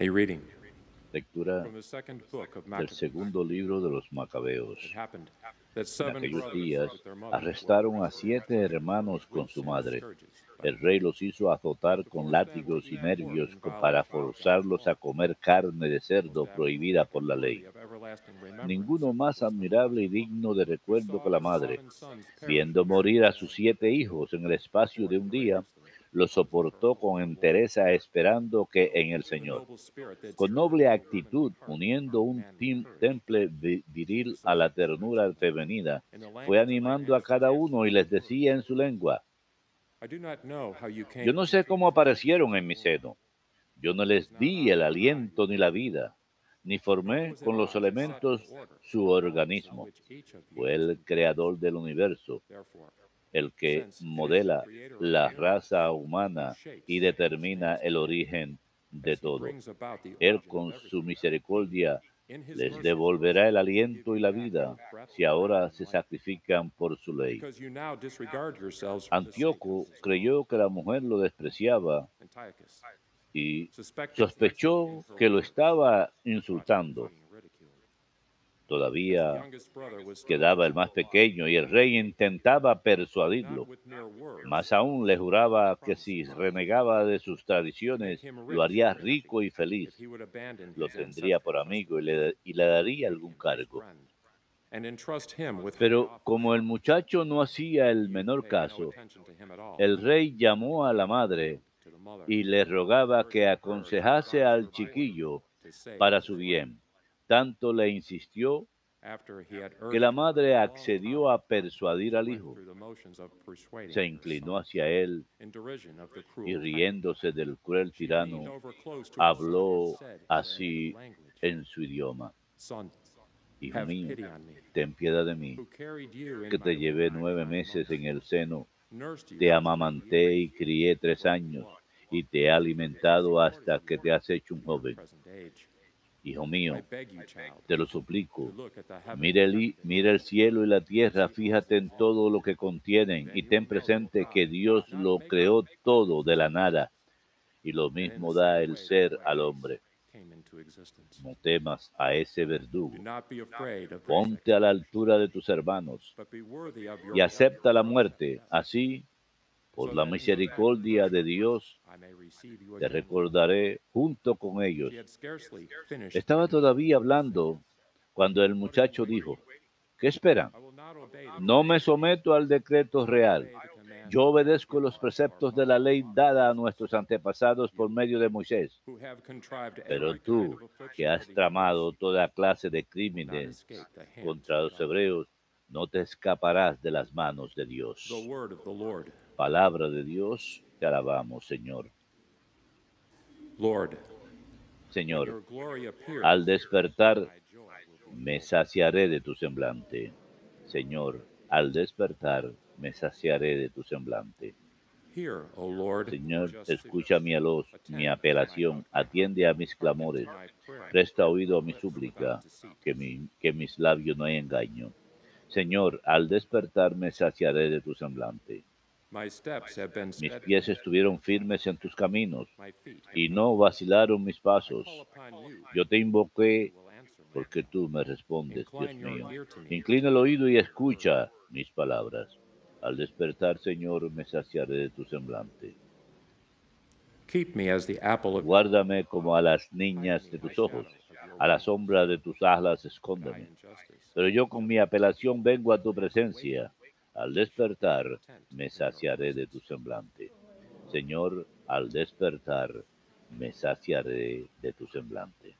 A reading Lectura del segundo libro de los Macabeos. En aquellos días arrestaron a siete hermanos con su madre. El rey los hizo azotar con látigos y nervios para forzarlos a comer carne de cerdo prohibida por la ley. Ninguno más admirable y digno de recuerdo que la madre. Viendo morir a sus siete hijos en el espacio de un día, los soportó con entereza esperando que en el Señor. Con noble actitud, uniendo un temple vi- viril a la ternura femenina, fue animando a cada uno y les decía en su lengua, yo no sé cómo aparecieron en mi seno. Yo no les di el aliento ni la vida, ni formé con los elementos su organismo. Fue el creador del universo, el que modela la raza humana y determina el origen de todo. Él con su misericordia les devolverá el aliento y la vida si ahora se sacrifican por su ley. Antíoco creyó que la mujer lo despreciaba y sospechó que lo estaba insultando. Todavía quedaba el más pequeño y el rey intentaba persuadirlo. Más aún le juraba que si renegaba de sus tradiciones lo haría rico y feliz. Lo tendría por amigo y le, y le daría algún cargo. Pero como el muchacho no hacía el menor caso, el rey llamó a la madre y le rogaba que aconsejase al chiquillo para su bien. Tanto le insistió que la madre accedió a persuadir al hijo. Se inclinó hacia él y riéndose del cruel tirano, habló así en su idioma. Hijo mío, ten piedad de mí, que te llevé nueve meses en el seno, te amamanté y crié tres años, y te he alimentado hasta que te has hecho un joven. Hijo mío, te lo suplico, mira el, mira el cielo y la tierra, fíjate en todo lo que contienen y ten presente que Dios lo creó todo de la nada y lo mismo da el ser al hombre. No temas a ese verdugo. Ponte a la altura de tus hermanos y acepta la muerte. Así, por la misericordia de Dios, te recordaré junto con ellos. Estaba todavía hablando cuando el muchacho dijo, ¿qué esperan? No me someto al decreto real. Yo obedezco los preceptos de la ley dada a nuestros antepasados por medio de Moisés. Pero tú, que has tramado toda clase de crímenes contra los hebreos, no te escaparás de las manos de Dios. Palabra de Dios, te alabamos, Señor. Señor, al despertar me saciaré de tu semblante. Señor, al despertar me saciaré de tu semblante. Señor, escucha mi alós, mi apelación, atiende a mis clamores, presta oído a mi súplica, que, mi, que mis labios no hay engaño. Señor, al despertar me saciaré de tu semblante. Mis pies estuvieron firmes en tus caminos y no vacilaron mis pasos. Yo te invoqué porque tú me respondes, Dios mío. Inclina el oído y escucha mis palabras. Al despertar, Señor, me saciaré de tu semblante. Guárdame como a las niñas de tus ojos, a la sombra de tus alas escóndeme. Pero yo con mi apelación vengo a tu presencia. Al despertar, me saciaré de tu semblante. Señor, al despertar, me saciaré de tu semblante.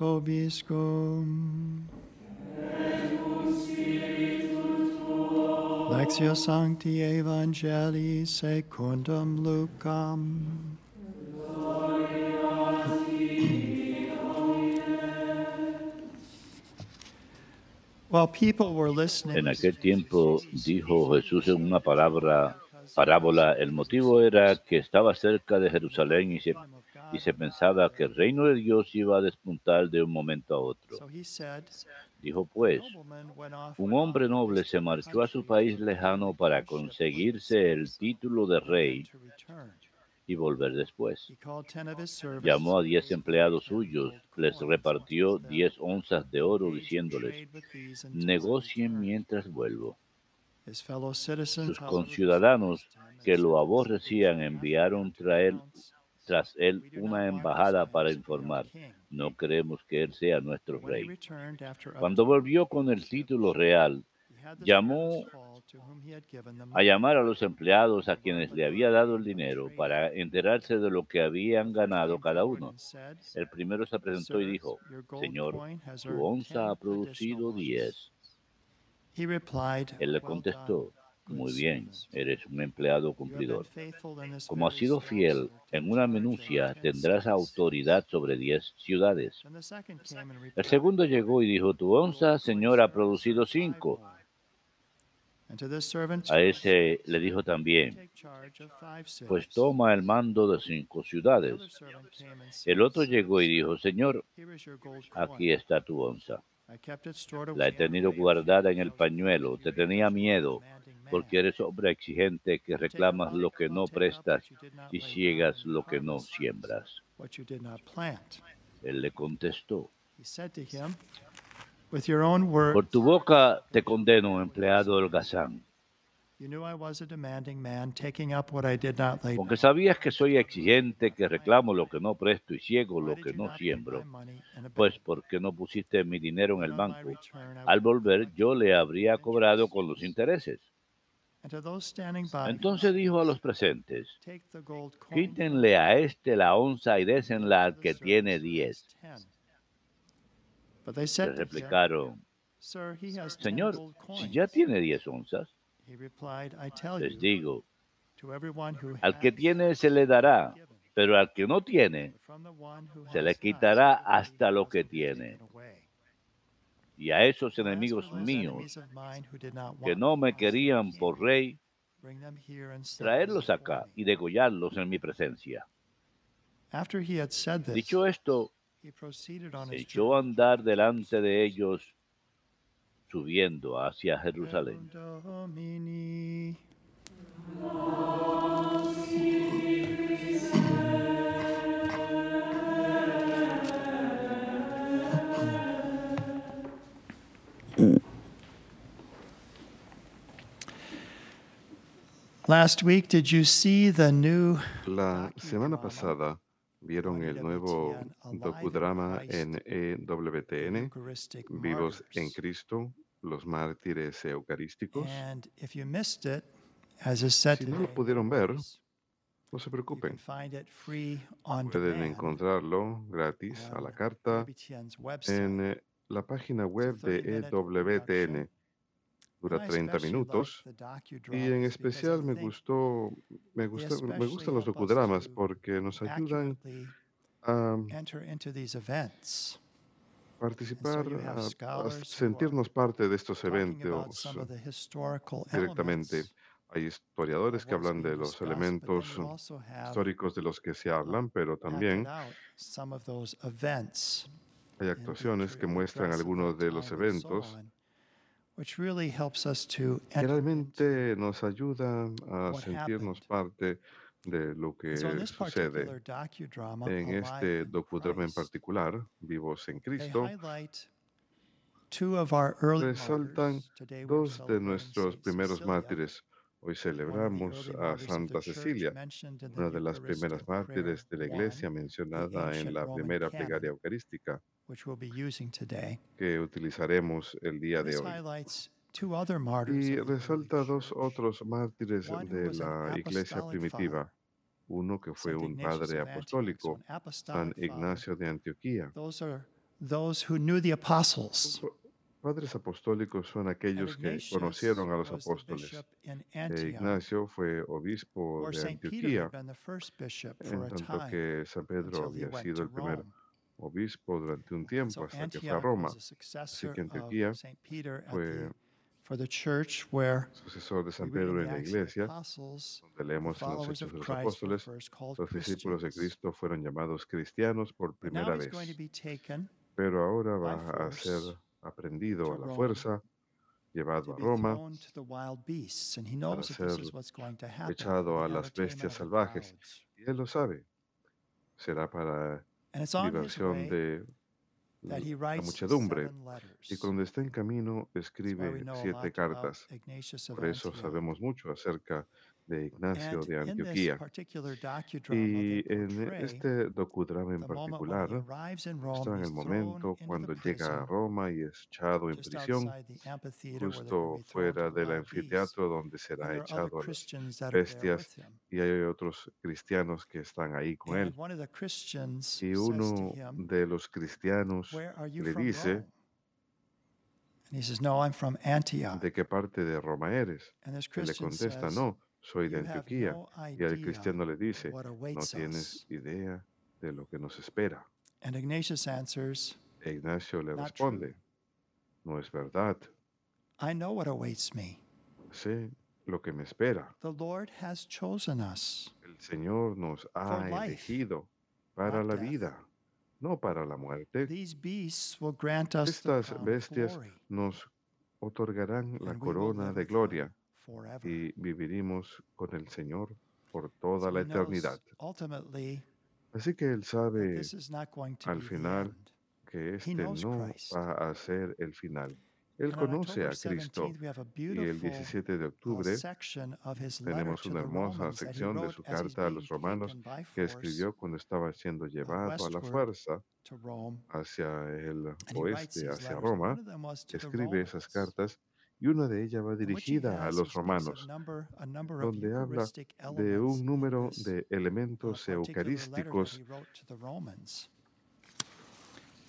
Vobiscum. Lectio Sancti Evangelii secundum Lucam. While people were listening, En aquel tiempo dijo Jesús en una palabra, parábola, el motivo era que estaba cerca de Jerusalén y se, y se pensaba que el reino de Dios iba a despuntar de un momento a otro. Dijo pues, un hombre noble se marchó a su país lejano para conseguirse el título de rey y volver después. Llamó a diez empleados suyos, les repartió diez onzas de oro diciéndoles, negocien return." mientras vuelvo. Sus conciudadanos que lo aborrecían enviaron traer, tras él "We do una embajada para informar, king." no queremos que él sea nuestro rey. Cuando volvió con el título real, llamó a llamar a los empleados a quienes le había dado el dinero para enterarse de lo que habían ganado cada uno. El primero se presentó y dijo, Señor, tu onza ha producido diez. Él le "Well contestó, muy good bien, servant. eres un empleado You have been cumplidor. faithful in this Como has sido fiel en una minucia, over ten tendrás cities." autoridad sobre diez ciudades. Then the second came and El segundo llegó y dijo, tu onza, Señor, ha producido cinco. A ese le dijo también, take charge of five cities. pues toma el mando de cinco The ciudades. other servant came and said, El otro llegó y dijo, Señor, Here is your gold aquí está tu onza. I kept it stored La he tenido the guardada en el pañuelo. Te tenía miedo. Porque eres hombre exigente que reclamas lo que no what prestas y ciegas lo que no siembras. Él le contestó, He said to him, With your own words, por tu boca te condeno, empleado holgazán, you knew I was a demanding man, taking up what I did not lay porque sabías que soy exigente, que reclamo lo que no presto y ciego lo que no siembro. Pues porque no pusiste mi dinero en el banco. Al volver yo le habría cobrado con los intereses. Entonces dijo a los presentes, quítenle a este la onza y désenla al que tiene diez. Le replicaron, Señor, si ya tiene diez onzas, les digo, al que tiene se le dará, pero al que no tiene, se le quitará hasta lo que tiene. Y a esos enemigos míos que no me querían por rey, bring them here and set them traerlos acá me." y degollarlos en mi presencia. Dicho esto, echó a andar delante de ellos, subiendo hacia Jerusalén. Last week, did you see the new La semana pasada vieron el nuevo docudrama en EWTN, Vivos en? Cristo, los mártires eucarísticos. And if you missed it, as is set Si no lo pudieron ver, no se preocupen. Pueden encontrarlo gratis a la carta website. en la página web de 30-minute EWTN. Dura I 30 especially minutos y en especial me gustó, me, me gustan los docudramas porque nos ayudan a participar, a- a, sentirnos parte de estos eventos directamente. Hay historiadores que hablan de los elementos históricos de los que se hablan, pero también hay actuaciones que muestran algunos de los eventos que realmente nos ayuda a sentirnos parte de lo que sucede en este docudrama en Christ, particular, Vivos en Cristo, resaltan dos de nuestros primeros mártires. Hoy celebramos a Santa Cecilia, mentioned in the una de las primeras mártires de la iglesia mencionada en la primera plegaria eucarística which we'll be using today. que utilizaremos el día de hoy. Y resalta dos otros mártires de la iglesia primitiva, uno que fue un padre apostólico, an San Ignacio de Antioquía. Padres apostólicos son aquellos que conocieron a los apóstoles. E Antioch, Ignacio fue obispo de Antioquía, en tanto que San Pedro había sido el primer obispo durante un tiempo hasta que fue a Roma. was a successor que Antioquía fue the, for the church where Sucesor de San Pedro the en la iglesia, Apostles, donde leemos en los Hechos de los Apóstoles, los discípulos de. Cristo fueron llamados cristianos por primera vez. Pero ahora va a ser aprendido a la fuerza, llevado a Roma, para ser is what's going to happen. echado a las bestias salvajes. Y él lo sabe. Será para diversión de la writes muchedumbre. Y cuando está en camino, escribe siete cartas. Por eso sabemos mucho acerca de Ignacio de in this Antioquía. Y en portray este docudrama en particular, está en el momento cuando llega a Roma y es echado en prisión, justo fuera del anfiteatro donde será echado a las bestias y hay otros cristianos que están ahí con él. Y uno de los cristianos le dice. ¿de qué parte de Roma eres? Él le contesta, no, soy de Antioquía. Y el cristiano le dice, no tienes idea de lo que nos espera. And Ignatius answers, E Ignacio le responde, no es verdad, I know what awaits me. sé lo que me espera. The Lord has chosen us. El Señor nos ha life, elegido para not la death. vida, no para la muerte. These beasts will grant us the Estas crown of bestias glory, nos otorgarán la and we will corona live de gloria. Y viviremos con el Señor por toda la eternidad. Así que Él sabe al final que este no va a ser el final. Él conoce a Cristo 17th, we have a y el beautiful 17 de uh, octubre section of his letter tenemos una hermosa sección de su carta a los romanos que escribió cuando estaba siendo llevado a la fuerza to Rome. hacia el oeste, hacia. Roma. Escribe esas cartas y una de ellas va dirigida a los romanos, donde habla de un número de uh, elementos eucarísticos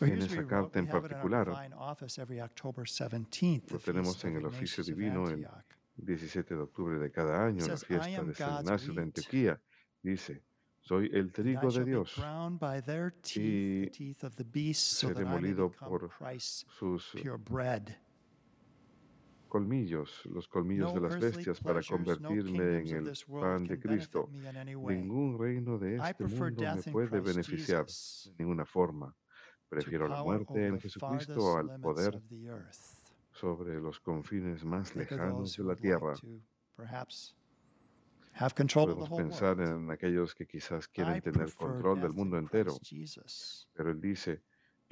en esa carta en particular. divine office every October 17th, Lo tenemos en el oficio divino Antioch. 17 de octubre de cada año, en la says, "I fiesta de San Ignacio de Antioquía. Dice, soy el trigo de Dios, y seré molido por sus. Colmillos, los colmillos de las bestias para convertirme en el pan de Cristo. Ningún reino de este mundo me puede beneficiar de ninguna forma. Prefiero la muerte en Jesucristo al poder sobre los confines más lejanos de la tierra. Podemos pensar en aquellos que quizás quieren tener control del mundo entero, pero él dice,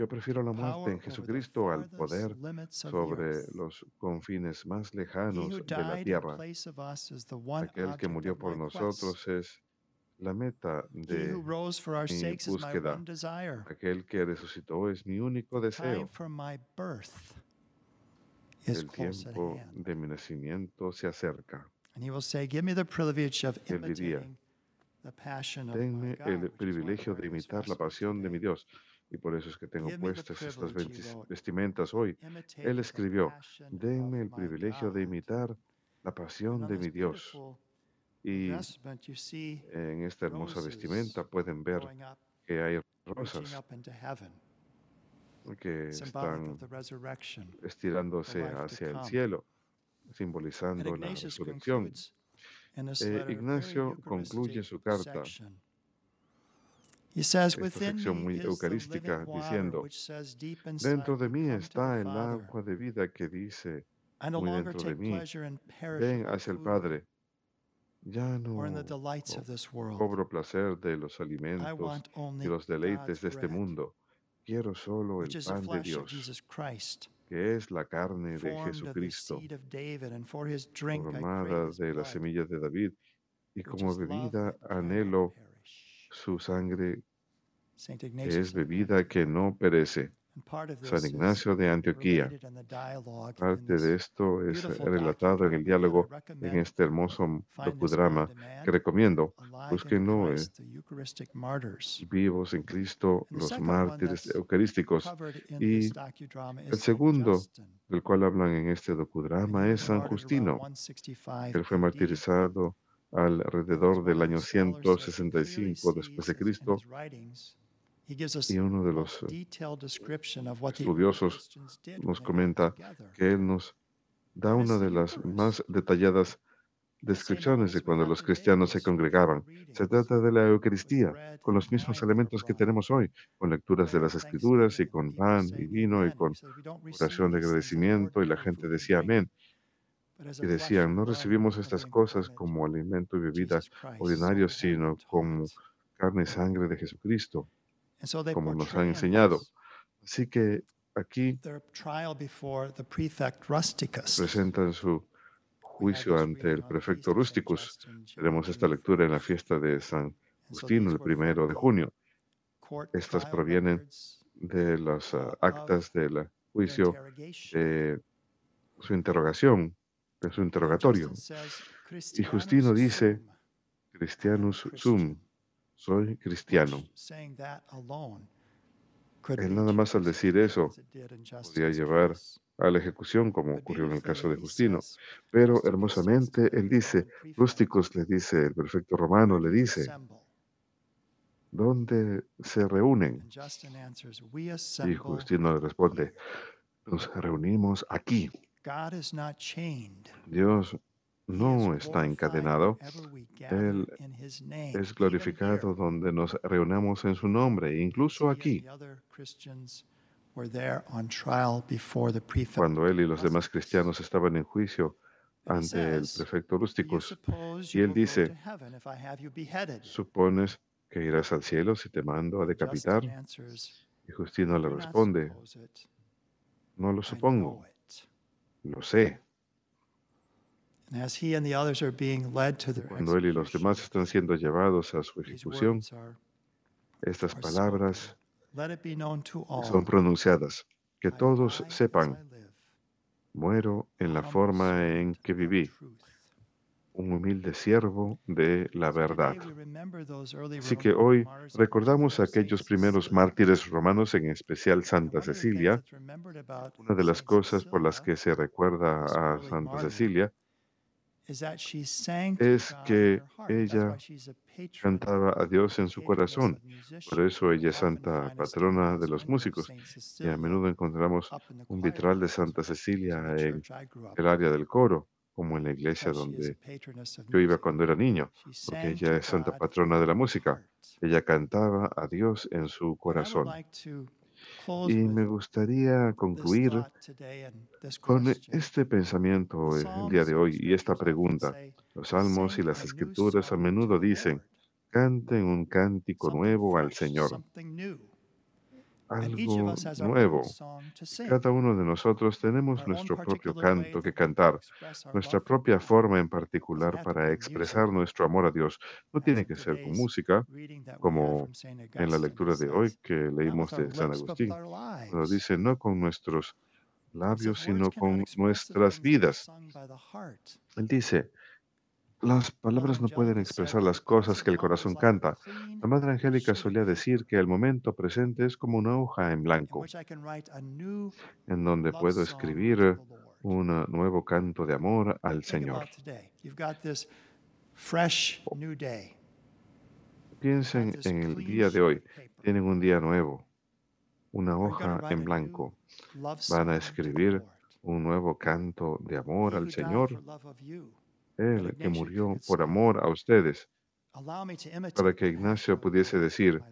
yo prefiero la muerte en Jesucristo al poder sobre los confines más lejanos de la tierra. Aquel que murió por nosotros es la meta de mi búsqueda. aquel que resucitó es mi único deseo. El tiempo de mi nacimiento se acerca. And he will say, Give me the privilege of Él diría, imitating the passion of my Denme el privilegio de imitar la pasión de mi. Dios. Y por eso es que tengo puestas estas vestimentas hoy. Él escribió, denme el privilegio de God." imitar la pasión de mi Dios. Y en esta hermosa vestimenta pueden ver que hay rosas que están estirándose hacia el cielo, And simbolizando la resurrección. Eh, Ignacio concluye su carta, esta Within sección muy eucarística, diciendo, which says deep inside Dentro de mí está el agua de vida que dice, muy dentro de mí, ven hacia el Padre. Ya no cobro placer de los alimentos y los deleites de este bread, mundo. Quiero solo el pan de Dios, Jesus Christ, que es la carne de Jesucristo, formada de la semilla de David, y como bebida anhelo. Su sangre, es bebida que no perece. San Ignacio de Antioquía. Parte de esto es relatado en el diálogo en este hermoso docudrama que recomiendo. The Eucharistic Martyrs. Vivos en Cristo, los mártires eucarísticos, y el segundo del cual hablan en este docudrama es San Justino. 165 Él fue AD. martirizado alrededor del año 165 después de Cristo y uno de los eh, estudiosos nos comenta que él nos da una de las más detalladas descripciones de cuando los cristianos se congregaban. Se trata de la Eucaristía, con los mismos elementos que tenemos hoy, con lecturas de las Escrituras y con pan y vino y con oración de agradecimiento y la gente decía amén. Y decían, no recibimos estas cosas como alimento y bebida ordinarios, sino como carne y sangre de Jesucristo, como nos han enseñado. Así que aquí presentan su juicio ante el prefecto Rusticus. Tenemos esta lectura en la fiesta de San Justino, el primero de junio. Estas provienen de las ah, actas del juicio de su interrogación, de su interrogatorio. Y Justino dice, Cristianus sum, soy cristiano. Él nada más al decir eso podía llevar a la ejecución, como ocurrió en el caso de Justino. Pero hermosamente él dice, Rústicos le dice, el prefecto romano le dice, ¿dónde se reúnen? Y Justino le responde, nos reunimos aquí. Dios no está encadenado. Él es glorificado donde nos reunamos en su nombre, incluso aquí. Cuando él y los demás cristianos estaban en juicio ante el prefecto Rústicos, y él dice, ¿supones que irás al cielo si te mando a decapitar? Y Justino le responde, no lo supongo, lo sé. Cuando él y los demás están siendo llevados a su ejecución, estas palabras son pronunciadas, que todos sepan, muero en la forma en que viví, un humilde siervo de la verdad. Así que hoy recordamos a aquellos primeros mártires romanos, en especial Santa Cecilia. Una de las cosas por las que se recuerda a Santa Cecilia es que ella cantaba a Dios en su corazón. Por eso ella es santa patrona de los músicos. Y a menudo encontramos un vitral de Santa Cecilia en el área del coro, como en la iglesia donde yo iba cuando era niño, porque ella es santa patrona de la música. Ella cantaba a Dios en su corazón. Y me gustaría concluir con este pensamiento el día de hoy y esta pregunta. Los salmos y las escrituras a menudo dicen, canten un cántico nuevo al Señor. Algo nuevo. Cada uno de nosotros tenemos nuestro propio canto que cantar, nuestra propia forma en particular para expresar nuestro amor a Dios. No tiene que ser con música, como en la lectura de hoy que leímos de San Agustín. Pero dice, no con nuestros labios, sino con nuestras vidas. Él dice, las palabras no pueden expresar las cosas que el corazón canta. La Madre Angélica solía decir que el momento presente es como una hoja en blanco, en donde puedo escribir un nuevo canto de amor al Señor. Piensen en el día de hoy. Tienen un día nuevo, una hoja en blanco. Van a escribir un nuevo canto de amor al Señor. Él que murió por amor a ustedes, para que Ignacio pudiese decir,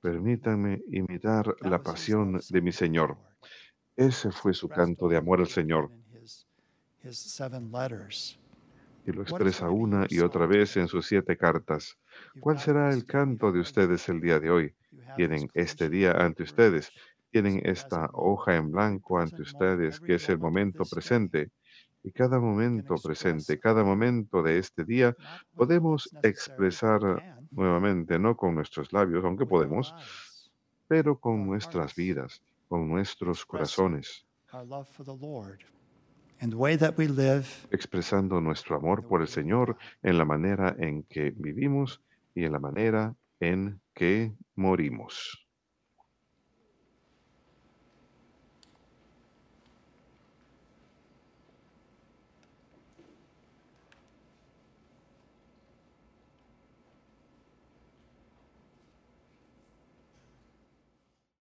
permítanme imitar la pasión de mi Señor. Ese fue su canto de amor al Señor. y lo expresa una y otra vez en sus siete cartas. ¿Cuál será el canto de ustedes el día de hoy? Tienen este día ante ustedes, tienen esta hoja en blanco ante ustedes, que es el momento presente. Y cada momento presente, cada momento de este día, podemos expresar nuevamente, no con nuestros labios, aunque podemos, pero con nuestras vidas, con nuestros corazones. Expresando nuestro amor por el Señor en la manera en que vivimos y en la manera en que morimos.